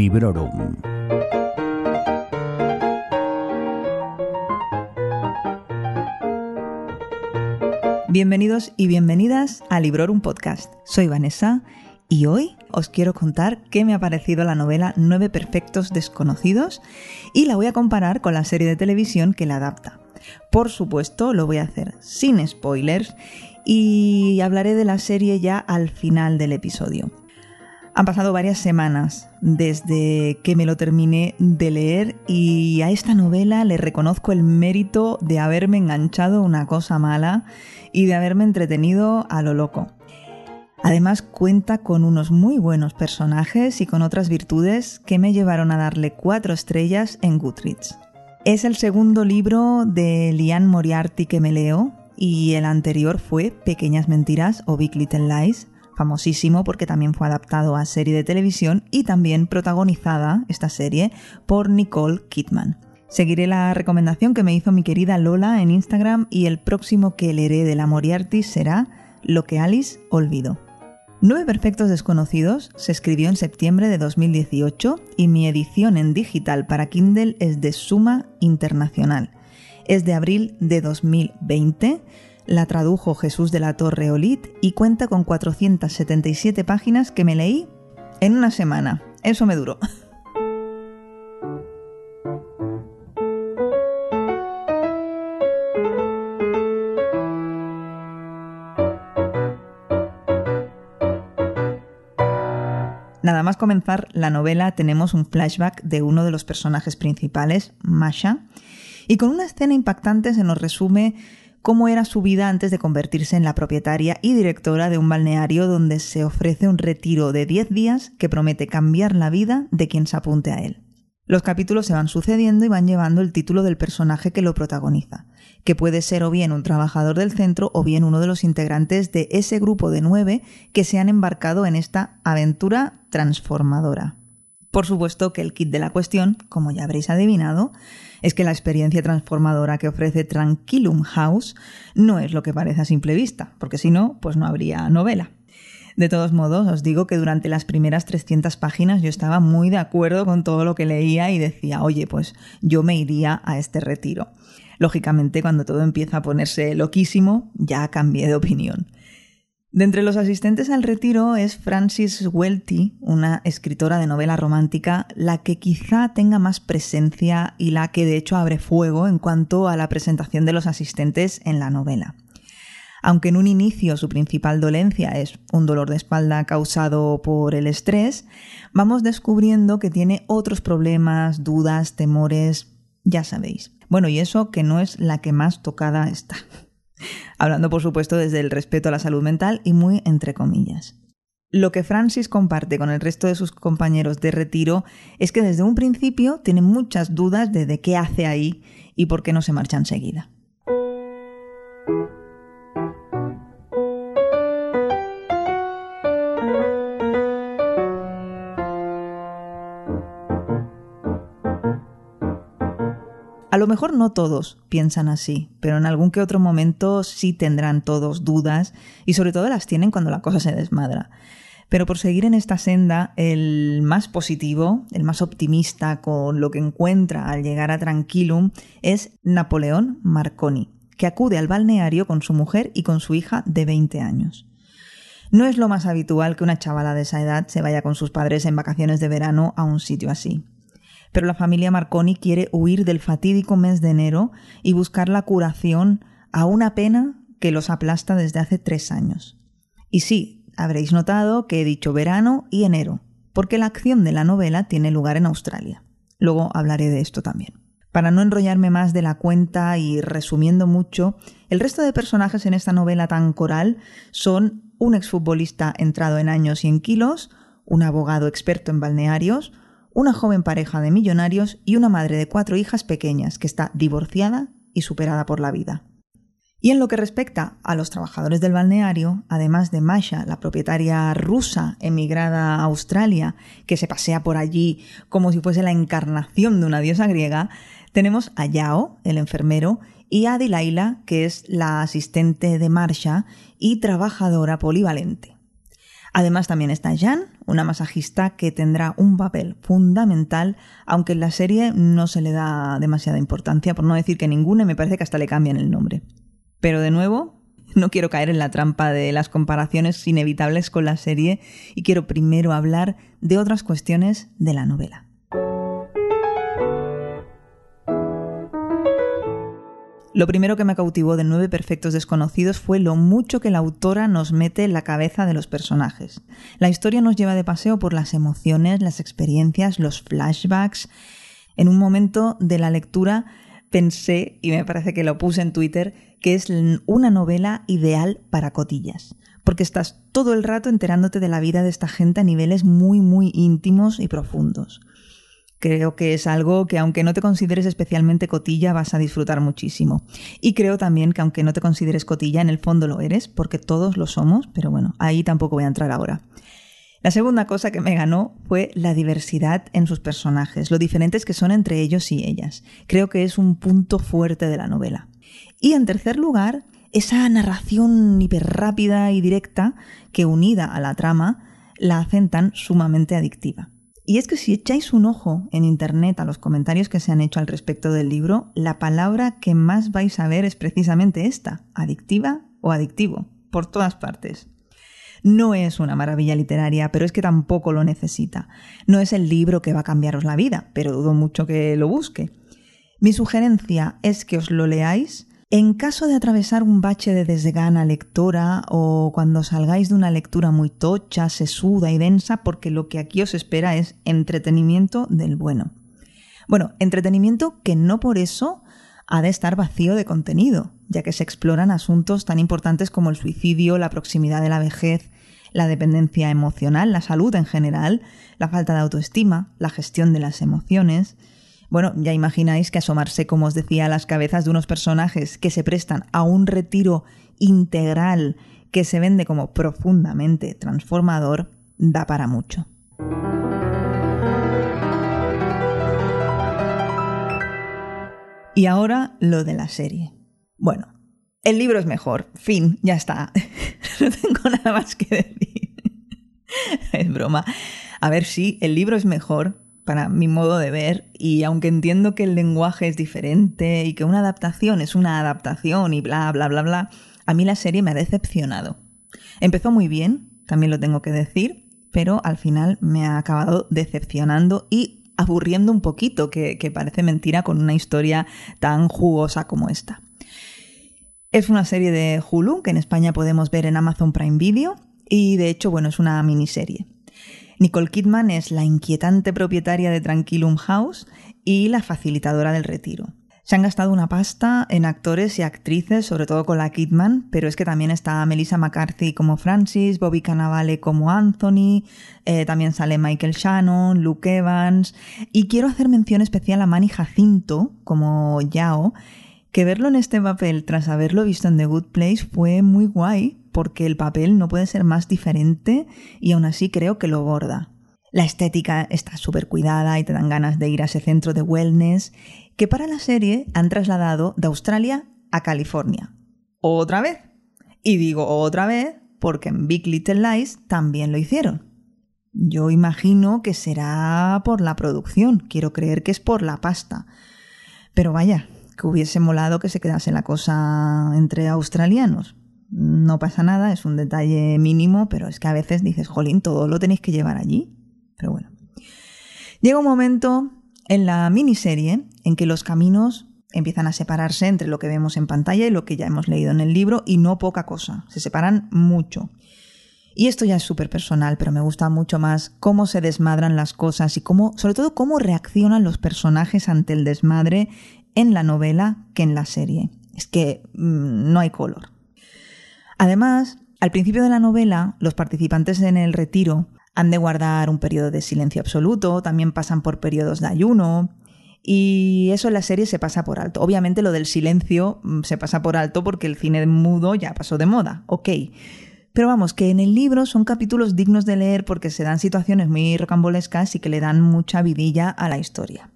Librorum. Bienvenidos y bienvenidas a Librorum Podcast. Soy Vanessa y hoy os quiero contar qué me ha parecido la novela Nueve Perfectos Desconocidos y la voy a comparar con la serie de televisión que la adapta. Por supuesto, lo voy a hacer sin spoilers y hablaré de la serie ya al final del episodio. Han pasado varias semanas desde que me lo terminé de leer y a esta novela le reconozco el mérito de haberme enganchado una cosa mala y de haberme entretenido a lo loco. Además cuenta con unos muy buenos personajes y con otras virtudes que me llevaron a darle cuatro estrellas en Goodreads. Es el segundo libro de Liane Moriarty que me leo y el anterior fue Pequeñas Mentiras o Big Little Lies, famosísimo porque también fue adaptado a serie de televisión y también protagonizada esta serie por Nicole Kidman. Seguiré la recomendación que me hizo mi querida Lola en Instagram y el próximo que leeré de la Moriarty será Lo que Alice olvidó. Nueve Perfectos Desconocidos se escribió en septiembre de 2018 y mi edición en digital para Kindle es de Suma Internacional. Es de abril de 2020, la tradujo Jesús de la Torre Olit y cuenta con 477 páginas que me leí en una semana. Eso me duró. Nada más comenzar la novela tenemos un flashback de uno de los personajes principales, Masha, y con una escena impactante se nos resume cómo era su vida antes de convertirse en la propietaria y directora de un balneario donde se ofrece un retiro de 10 días que promete cambiar la vida de quien se apunte a él. Los capítulos se van sucediendo y van llevando el título del personaje que lo protagoniza, que puede ser o bien un trabajador del centro o bien uno de los integrantes de ese grupo de nueve que se han embarcado en esta aventura transformadora. Por supuesto que el kit de la cuestión, como ya habréis adivinado, es que la experiencia transformadora que ofrece Tranquilum House no es lo que parece a simple vista, porque si no, pues no habría novela. De todos modos, os digo que durante las primeras 300 páginas yo estaba muy de acuerdo con todo lo que leía y decía, oye, pues yo me iría a este retiro. Lógicamente, cuando todo empieza a ponerse loquísimo, ya cambié de opinión. De entre los asistentes al retiro es Francis Welty, una escritora de novela romántica, la que quizá tenga más presencia y la que de hecho abre fuego en cuanto a la presentación de los asistentes en la novela. Aunque en un inicio su principal dolencia es un dolor de espalda causado por el estrés, vamos descubriendo que tiene otros problemas, dudas, temores, ya sabéis. Bueno, y eso que no es la que más tocada está. Hablando, por supuesto, desde el respeto a la salud mental y muy entre comillas. Lo que Francis comparte con el resto de sus compañeros de retiro es que desde un principio tiene muchas dudas de, qué hace ahí y por qué no se marcha enseguida. Mejor no todos piensan así, pero en algún que otro momento sí tendrán todos dudas y sobre todo las tienen cuando la cosa se desmadra. Pero por seguir en esta senda, el más positivo, el más optimista con lo que encuentra al llegar a Tranquilum es Napoleón Marconi, que acude al balneario con su mujer y con su hija de 20 años. No es lo más habitual que una chavala de esa edad se vaya con sus padres en vacaciones de verano a un sitio así pero la familia Marconi quiere huir del fatídico mes de enero y buscar la curación a una pena que los aplasta desde hace tres años. Y sí, habréis notado que he dicho verano y enero, porque la acción de la novela tiene lugar en Australia. Luego hablaré de esto también. Para no enrollarme más de la cuenta y resumiendo mucho, el resto de personajes en esta novela tan coral son un exfutbolista entrado en años y en kilos, un abogado experto en balnearios, una joven pareja de millonarios y una madre de cuatro hijas pequeñas que está divorciada y superada por la vida. Y en lo que respecta a los trabajadores del balneario, además de Masha, la propietaria rusa emigrada a Australia, que se pasea por allí como si fuese la encarnación de una diosa griega, tenemos a Yao, el enfermero, y a Dilaila, que es la asistente de Marsha y trabajadora polivalente. Además también está Jan, una masajista que tendrá un papel fundamental, aunque en la serie no se le da demasiada importancia, por no decir que ninguna, y me parece que hasta le cambian el nombre. Pero de nuevo, no quiero caer en la trampa de las comparaciones inevitables con la serie y quiero primero hablar de otras cuestiones de la novela. Lo primero que me cautivó de Nueve Perfectos Desconocidos fue lo mucho que la autora nos mete en la cabeza de los personajes. La historia nos lleva de paseo por las emociones, las experiencias, los flashbacks. En un momento de la lectura pensé, y me parece que lo puse en Twitter, que es una novela ideal para cotillas, porque estás todo el rato enterándote de la vida de esta gente a niveles muy, muy íntimos y profundos. Creo que es algo que aunque no te consideres especialmente cotilla vas a disfrutar muchísimo. Y creo también que aunque no te consideres cotilla, en el fondo lo eres, porque todos lo somos, pero bueno, ahí tampoco voy a entrar ahora. La segunda cosa que me ganó fue la diversidad en sus personajes, lo diferentes que son entre ellos y ellas. Creo que es un punto fuerte de la novela. Y en tercer lugar, esa narración hiperrápida y directa que unida a la trama la hacen tan sumamente adictiva. Y es que si echáis un ojo en Internet a los comentarios que se han hecho al respecto del libro, la palabra que más vais a ver es precisamente esta, adictiva o adictivo, por todas partes. No es una maravilla literaria, pero es que tampoco lo necesita. No es el libro que va a cambiaros la vida, pero dudo mucho que lo busque. Mi sugerencia es que os lo leáis en caso de atravesar un bache de desgana lectora o cuando salgáis de una lectura muy tocha, sesuda y densa, porque lo que aquí os espera es entretenimiento del bueno. Bueno, entretenimiento que no por eso ha de estar vacío de contenido, ya que se exploran asuntos tan importantes como el suicidio, la proximidad de la vejez, la dependencia emocional, la salud en general, la falta de autoestima, la gestión de las emociones, bueno, ya imagináis que asomarse, como os decía, a las cabezas de unos personajes que se prestan a un retiro integral que se vende como profundamente transformador, da para mucho. Y ahora lo de la serie. Bueno, el libro es mejor. Fin, ya está. no tengo nada más que decir. es broma. A ver si el libro es mejor, para mi modo de ver y aunque entiendo que el lenguaje es diferente y que una adaptación es una adaptación y bla, bla, bla, bla, a mí la serie me ha decepcionado. Empezó muy bien, también lo tengo que decir, pero al final me ha acabado decepcionando y aburriendo un poquito, que, que parece mentira con una historia tan jugosa como esta. Es una serie de Hulu que en España podemos ver en Amazon Prime Video y de hecho, bueno, es una miniserie. Nicole Kidman es la inquietante propietaria de Tranquilum House y la facilitadora del retiro. Se han gastado una pasta en actores y actrices, sobre todo con la Kidman, pero es que también está Melissa McCarthy como Francis, Bobby Cannavale como Anthony, eh, también sale Michael Shannon, Luke Evans, y quiero hacer mención especial a Manny Jacinto como Yao, que verlo en este papel tras haberlo visto en The Good Place fue muy guay, porque el papel no puede ser más diferente y aún así creo que lo borda. La estética está súper cuidada y te dan ganas de ir a ese centro de wellness que para la serie han trasladado de Australia a California. Otra vez. Y digo otra vez porque en Big Little Lies también lo hicieron. Yo imagino que será por la producción, quiero creer que es por la pasta. Pero vaya, que hubiese molado que se quedase la cosa entre australianos no pasa nada, es un detalle mínimo, pero es que a veces dices, jolín, todo lo tenéis que llevar allí. Pero bueno. Llega un momento en la miniserie en que los caminos empiezan a separarse entre lo que vemos en pantalla y lo que ya hemos leído en el libro, y no poca cosa, se separan mucho. Y esto ya es súper personal, pero me gusta mucho más cómo se desmadran las cosas y cómo, sobre todo, cómo reaccionan los personajes ante el desmadre en la novela que en la serie. Es que mm, no hay color. Además, al principio de la novela, los participantes en el retiro han de guardar un periodo de silencio absoluto, también pasan por periodos de ayuno, y eso en la serie se pasa por alto. Obviamente lo del silencio mm, se pasa por alto porque el cine mudo ya pasó de moda, ok. Pero vamos, que en el libro son capítulos dignos de leer porque se dan situaciones muy rocambolescas y que le dan mucha vidilla a la historia.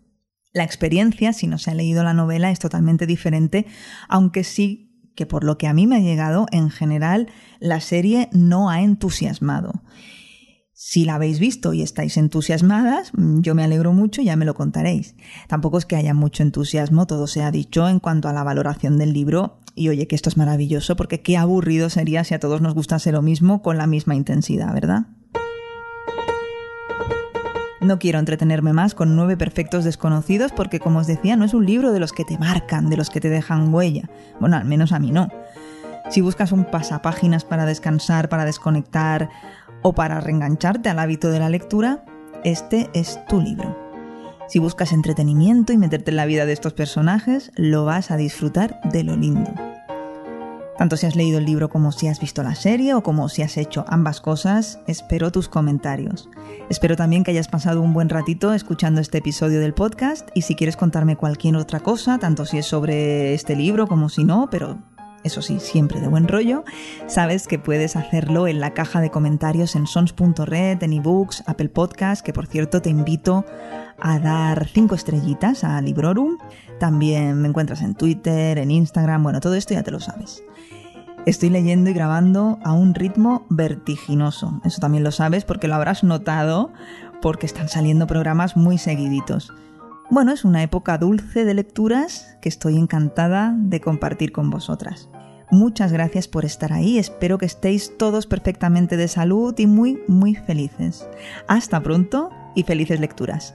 La experiencia, si no se ha leído la novela, es totalmente diferente, aunque sí que por lo que a mí me ha llegado, en general, la serie no ha entusiasmado. Si la habéis visto y estáis entusiasmadas, yo me alegro mucho y ya me lo contaréis. Tampoco es que haya mucho entusiasmo, todo se ha dicho en cuanto a la valoración del libro. Y oye, que esto es maravilloso, porque qué aburrido sería si a todos nos gustase lo mismo con la misma intensidad, ¿verdad? No quiero entretenerme más con nueve perfectos desconocidos porque, como os decía, no es un libro de los que te marcan, de los que te dejan huella. Bueno, al menos a mí no. Si buscas un pasapáginas para descansar, para desconectar o para reengancharte al hábito de la lectura, este es tu libro. Si buscas entretenimiento y meterte en la vida de estos personajes, lo vas a disfrutar de lo lindo. Tanto si has leído el libro como si has visto la serie o como si has hecho ambas cosas, espero tus comentarios. Espero también que hayas pasado un buen ratito escuchando este episodio del podcast y si quieres contarme cualquier otra cosa, tanto si es sobre este libro como si no, pero eso sí, siempre de buen rollo, sabes que puedes hacerlo en la caja de comentarios en sons.red, en ebooks, Apple Podcast, que por cierto te invito a dar cinco estrellitas a Librorum. También me encuentras en Twitter, en Instagram, bueno, todo esto ya te lo sabes. Estoy leyendo y grabando a un ritmo vertiginoso. Eso también lo sabes porque lo habrás notado porque están saliendo programas muy seguiditos. Bueno, es una época dulce de lecturas que estoy encantada de compartir con vosotras. Muchas gracias por estar ahí, espero que estéis todos perfectamente de salud y muy, muy felices. Hasta pronto y felices lecturas.